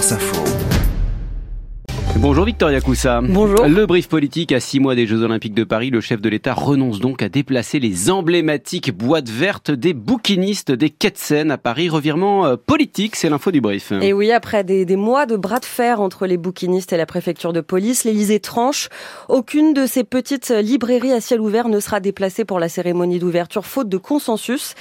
France Info. Bonjour Victoria Coussa. Bonjour. Le brief politique à six mois des Jeux Olympiques de Paris, le chef de l'État renonce donc à déplacer les emblématiques boîtes vertes des bouquinistes des quais de Seine à Paris. Revirement euh, politique, c'est l'info du brief. Et oui, après des, des, mois de bras de fer entre les bouquinistes et la préfecture de police, l'Élysée tranche. Aucune de ces petites librairies à ciel ouvert ne sera déplacée pour la cérémonie d'ouverture, faute de consensus.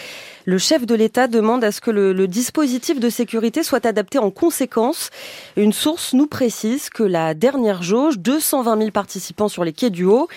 Le chef de l'État demande à ce que le, le, dispositif de sécurité soit adapté en conséquence. Une source nous précise que la dernière jauge, 220 000 participants sur les quais du Haut,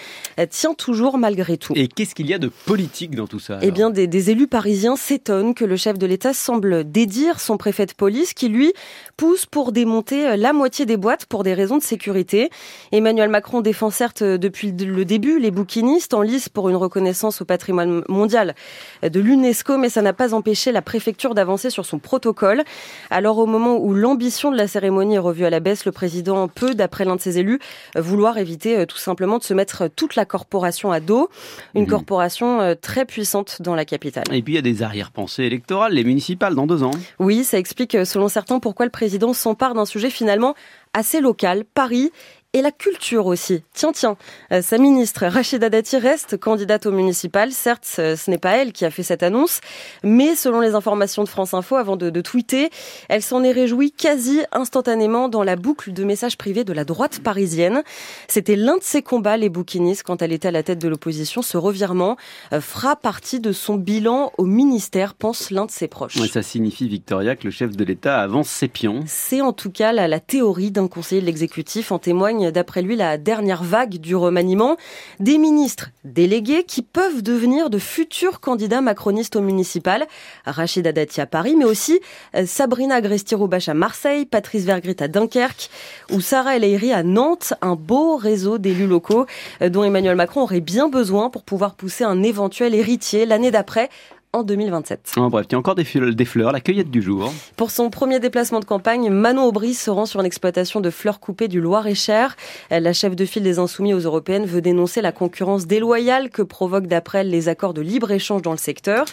tient toujours malgré tout. Et qu'est-ce qu'il y a de politique dans tout ça Eh bien, des, des élus parisiens s'étonnent que le chef de l'État semble dédire son préfet de police qui, lui, pousse pour démonter la moitié des boîtes pour des raisons de sécurité. Emmanuel Macron défend certes depuis le début les bouquinistes en lice pour une reconnaissance au patrimoine mondial de l'UNESCO, mais ça n'a pas empêché la préfecture d'avancer sur son protocole. Alors au moment où l'ambition de la cérémonie est revue à la baisse, le président peut, d'après l'un de ses élus, vouloir éviter tout simplement de se mettre toute la corporation à dos, une mmh. corporation très puissante dans la capitale. Et puis il y a des arrière-pensées électorales, les municipales dans deux ans. Oui, ça explique selon certains pourquoi le président s'empare d'un sujet finalement assez local, Paris et la culture aussi. Tiens, tiens, euh, sa ministre Rachida Dati reste candidate au municipal. Certes, ce n'est pas elle qui a fait cette annonce, mais selon les informations de France Info, avant de, de tweeter, elle s'en est réjouie quasi instantanément dans la boucle de messages privés de la droite parisienne. C'était l'un de ses combats, les bouquinistes, quand elle était à la tête de l'opposition. Ce revirement euh, fera partie de son bilan au ministère, pense l'un de ses proches. Ouais, ça signifie, Victoria, que le chef de l'État avance ses pions. C'est en tout cas la, la théorie d'un conseiller de l'exécutif. En témoigne d'après lui la dernière vague du remaniement, des ministres délégués qui peuvent devenir de futurs candidats macronistes au municipal. Rachida Dati à Paris, mais aussi Sabrina Agresti-Roubache à Marseille, Patrice Vergrit à Dunkerque ou Sarah El Haïry à Nantes, un beau réseau d'élus locaux dont Emmanuel Macron aurait bien besoin pour pouvoir pousser un éventuel héritier l'année d'après en 2027. Oh, bref, il y a encore des, fleurs, des fleurs, la cueillette du jour. Pour son premier déplacement de campagne, Manon Aubry se rend sur une exploitation de fleurs coupées du Loir-et-Cher. La chef de file des Insoumis aux Européennes veut dénoncer la concurrence déloyale que provoquent d'après elle les accords de libre-échange dans le secteur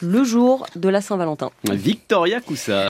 le jour de la Saint-Valentin. Victoria Coussa.